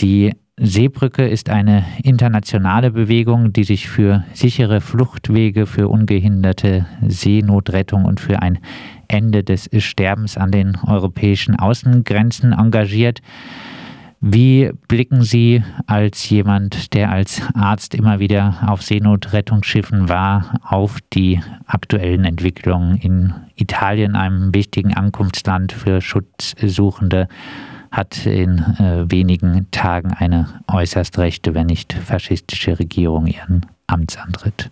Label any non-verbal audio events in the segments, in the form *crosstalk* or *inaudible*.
Die Seebrücke ist eine internationale Bewegung, die sich für sichere Fluchtwege, für ungehinderte Seenotrettung und für ein Ende des Sterbens an den europäischen Außengrenzen engagiert. Wie blicken Sie als jemand, der als Arzt immer wieder auf Seenotrettungsschiffen war, auf die aktuellen Entwicklungen in Italien, einem wichtigen Ankunftsland für Schutzsuchende? Hat in äh, wenigen Tagen eine äußerst rechte, wenn nicht faschistische Regierung ihren Amtsantritt.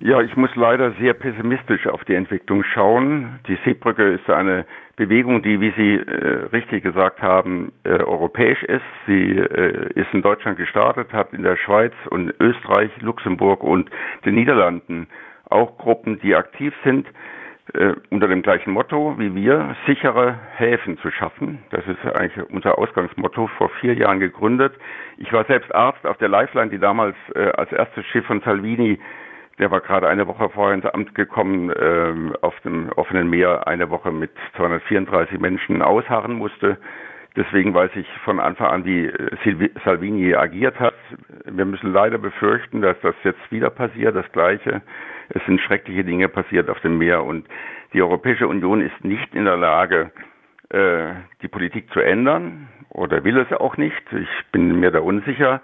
Ja, ich muss leider sehr pessimistisch auf die Entwicklung schauen. Die Seebrücke ist eine Bewegung, die, wie Sie äh, richtig gesagt haben, äh, europäisch ist. Sie äh, ist in Deutschland gestartet, hat in der Schweiz und Österreich, Luxemburg und den Niederlanden auch Gruppen, die aktiv sind äh, unter dem gleichen Motto wie wir, sichere Häfen zu schaffen. Das ist eigentlich unser Ausgangsmotto, vor vier Jahren gegründet. Ich war selbst Arzt auf der Lifeline, die damals äh, als erstes Schiff von Salvini, der war gerade eine Woche vorher ins Amt gekommen, äh, auf dem offenen Meer eine Woche mit 234 Menschen ausharren musste. Deswegen weiß ich von Anfang an, wie äh, Salvini agiert hat. Wir müssen leider befürchten, dass das jetzt wieder passiert, das Gleiche. Es sind schreckliche Dinge passiert auf dem Meer und die Europäische Union ist nicht in der Lage, äh, die Politik zu ändern oder will es auch nicht. Ich bin mir da unsicher.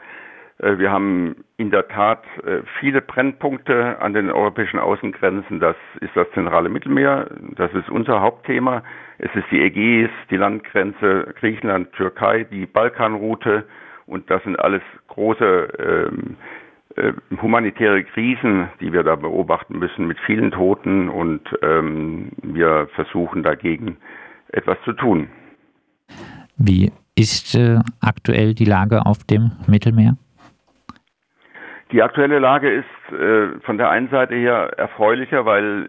Äh, wir haben in der Tat äh, viele Brennpunkte an den europäischen Außengrenzen. Das ist das zentrale Mittelmeer. Das ist unser Hauptthema. Es ist die Ägäis, die Landgrenze Griechenland, Türkei, die Balkanroute. Und das sind alles große ähm, äh, humanitäre Krisen, die wir da beobachten müssen, mit vielen Toten und ähm, wir versuchen dagegen etwas zu tun. Wie ist äh, aktuell die Lage auf dem Mittelmeer? Die aktuelle Lage ist äh, von der einen Seite her erfreulicher, weil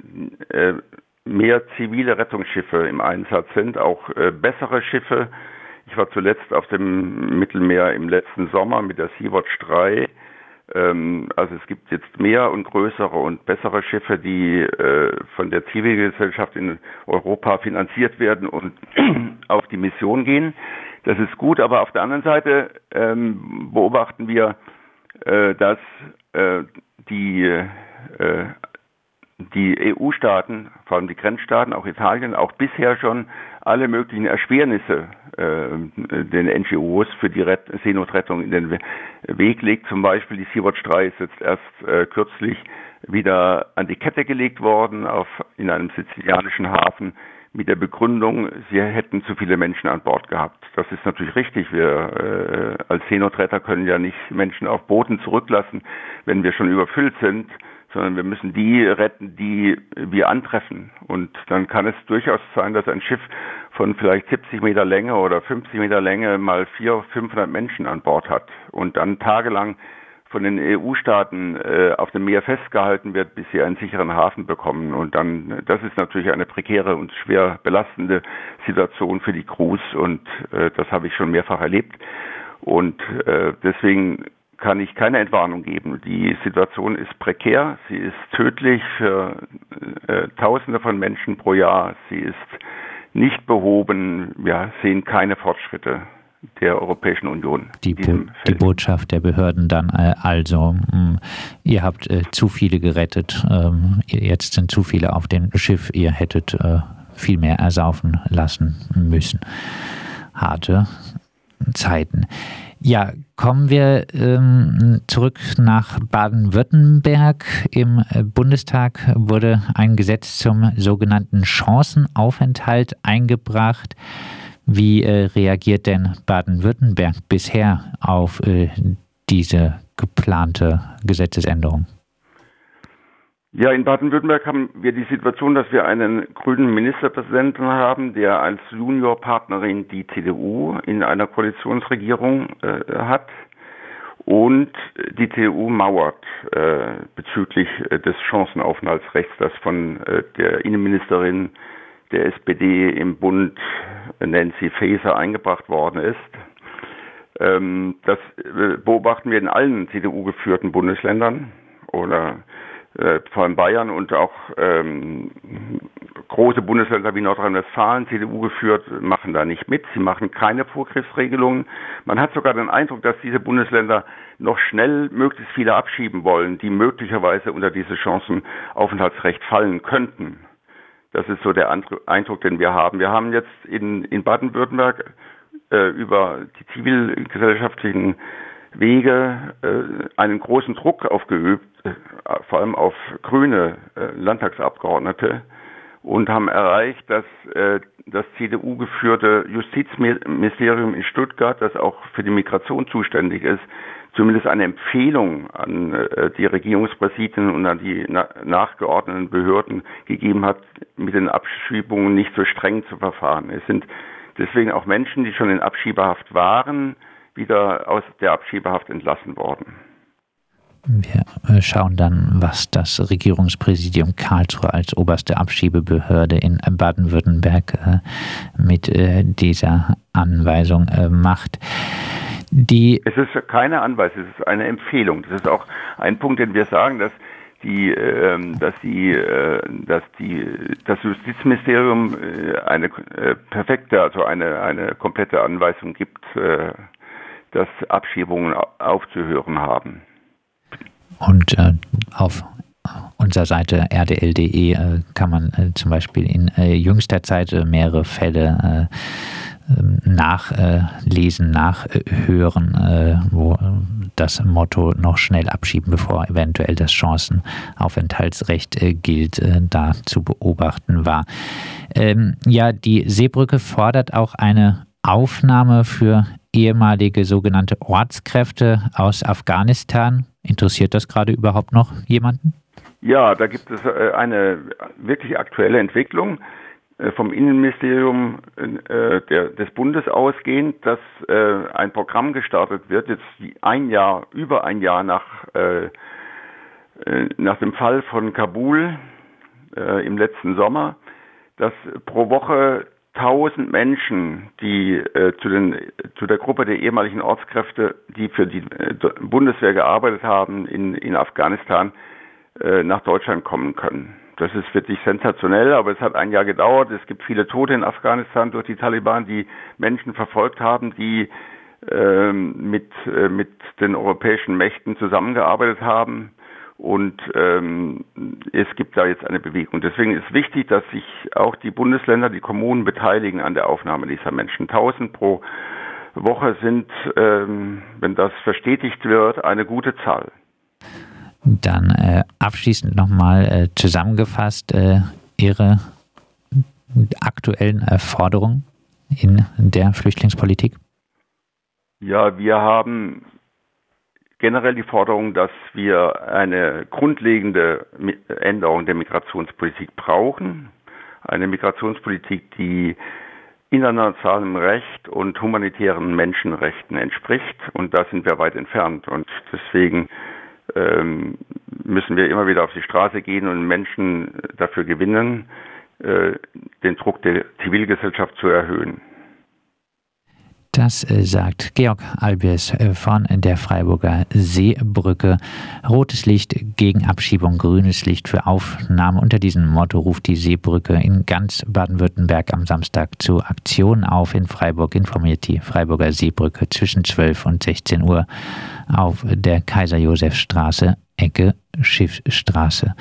äh, mehr zivile Rettungsschiffe im Einsatz sind, auch äh, bessere Schiffe. Ich war zuletzt auf dem Mittelmeer im letzten Sommer mit der Sea-Watch 3 ähm, also es gibt jetzt mehr und größere und bessere Schiffe, die äh, von der Zivilgesellschaft in Europa finanziert werden und *clears throat* auf die Mission gehen. Das ist gut, aber auf der anderen Seite ähm, beobachten wir, dass äh, die äh, die EU-Staaten, vor allem die Grenzstaaten, auch Italien, auch bisher schon alle möglichen Erschwernisse äh, den NGOs für die Ret Seenotrettung in den Weg legt. Zum Beispiel die Sea-Watch 3 ist jetzt erst äh, kürzlich wieder an die Kette gelegt worden auf, in einem sizilianischen Hafen mit der Begründung, sie hätten zu viele Menschen an Bord gehabt. Das ist natürlich richtig. Wir äh, als Seenotretter können ja nicht Menschen auf Booten zurücklassen, wenn wir schon überfüllt sind sondern wir müssen die retten, die wir antreffen. Und dann kann es durchaus sein, dass ein Schiff von vielleicht 70 Meter Länge oder 50 Meter Länge mal 400, 500 Menschen an Bord hat und dann tagelang von den EU-Staaten äh, auf dem Meer festgehalten wird, bis sie einen sicheren Hafen bekommen. Und dann, das ist natürlich eine prekäre und schwer belastende Situation für die Crews und äh, das habe ich schon mehrfach erlebt. Und äh, deswegen kann ich keine Entwarnung geben. Die Situation ist prekär, sie ist tödlich für äh, Tausende von Menschen pro Jahr, sie ist nicht behoben, wir sehen keine Fortschritte der Europäischen Union. Die, Bo die Botschaft der Behörden dann äh, also, mh, hm, ihr habt äh, zu viele gerettet, ähm, jetzt sind zu viele auf dem Schiff, ihr hättet äh, viel mehr ersaufen lassen müssen. Harte Zeiten. Ja, kommen wir ähm, zurück nach Baden-Württemberg. Im Bundestag wurde ein Gesetz zum sogenannten Chancenaufenthalt eingebracht. Wie äh, reagiert denn Baden-Württemberg bisher auf äh, diese geplante Gesetzesänderung? Ja, in Baden-Württemberg haben wir die Situation, dass wir einen grünen Ministerpräsidenten haben, der als Juniorpartnerin die CDU in einer Koalitionsregierung äh, hat. Und die CDU mauert äh, bezüglich äh, des Chancenaufenthaltsrechts, das von äh, der Innenministerin der SPD im Bund Nancy Faeser eingebracht worden ist. Ähm, das äh, beobachten wir in allen CDU geführten Bundesländern oder äh, vor allem Bayern und auch ähm, große Bundesländer wie Nordrhein-Westfalen, CDU geführt, machen da nicht mit. Sie machen keine Vorgriffsregelungen. Man hat sogar den Eindruck, dass diese Bundesländer noch schnell möglichst viele abschieben wollen, die möglicherweise unter diese Chancenaufenthaltsrecht fallen könnten. Das ist so der Eindruck, den wir haben. Wir haben jetzt in, in Baden-Württemberg äh, über die zivilgesellschaftlichen Wege äh, einen großen Druck aufgeübt, äh, vor allem auf grüne äh, Landtagsabgeordnete, und haben erreicht, dass äh, das CDU-geführte Justizministerium in Stuttgart, das auch für die Migration zuständig ist, zumindest eine Empfehlung an äh, die Regierungspräsidien und an die na nachgeordneten Behörden gegeben hat, mit den Abschiebungen nicht so streng zu verfahren. Es sind deswegen auch Menschen, die schon in Abschiebehaft waren, wieder aus der Abschiebehaft entlassen worden. Wir äh, schauen dann, was das Regierungspräsidium Karlsruhe als oberste Abschiebebehörde in Baden-Württemberg äh, mit äh, dieser Anweisung macht. Die es ist keine Anweisung, es ist eine Empfehlung. Das ist auch ein Punkt, den wir sagen, dass die, ähm, dass die, dass die, das Justizministerium eine perfekte, also eine, eine komplette Anweisung gibt, dass Abschiebungen aufzuhören haben. Und äh, auf unserer Seite rdl.de äh, kann man äh, zum Beispiel in äh, jüngster Zeit äh, mehrere Fälle äh, nachlesen, nachhören, wo das Motto noch schnell abschieben, bevor eventuell das Chancenaufenthaltsrecht gilt, da zu beobachten war. Ähm, ja, die Seebrücke fordert auch eine Aufnahme für ehemalige sogenannte Ortskräfte aus Afghanistan. Interessiert das gerade überhaupt noch jemanden? Ja, da gibt es äh, eine wirklich aktuelle Entwicklung äh, vom Innenministerium äh, der, des Bundes ausgehend, dass ein Programm gestartet wird, jetzt ein Jahr, über ein Jahr nach, nach dem Fall von Kabul im letzten Sommer, dass pro Woche 1000 Menschen, die äh, zu, den, zu der Gruppe der ehemaligen Ortskräfte, die für die äh, Bundeswehr gearbeitet haben in, in Afghanistan, äh, nach Deutschland kommen können. Das ist wirklich sensationell, aber es hat ein Jahr gedauert. Es gibt viele Tote in Afghanistan durch die Taliban, die Menschen verfolgt haben, die ähm, mit, äh, mit den europäischen Mächten zusammengearbeitet haben. Und ähm, es gibt da jetzt eine Bewegung. Deswegen ist wichtig, dass sich auch die Bundesländer, die Kommunen beteiligen an der Aufnahme dieser Menschen. 1000 pro Woche sind, ähm, wenn das verstetigt wird, eine gute Zahl. Dann äh, abschließend nochmal äh, zusammengefasst äh, Ihre aktuellen Forderungen in der Flüchtlingspolitik? Ja, wir haben generell die Forderung, dass wir eine grundlegende Änderung der Migrationspolitik brauchen. Eine Migrationspolitik, die internationalem Recht und humanitären Menschenrechten entspricht. Und da sind wir weit entfernt. Und deswegen ähm, müssen wir immer wieder auf die Straße gehen und Menschen dafür gewinnen, äh, den Druck der Zivilgesellschaft zu erhöhen. Das äh, sagt Georg Albiers äh, von der Freiburger Seebrücke. Rotes Licht gegen Abschiebung, grünes Licht für Aufnahme. Unter diesem Motto ruft die Seebrücke in ganz Baden-Württemberg am Samstag zu Aktionen auf. In Freiburg informiert die Freiburger Seebrücke zwischen 12 und 16 Uhr auf der Kaiser-Josef-Straße, Ecke Schiffstraße.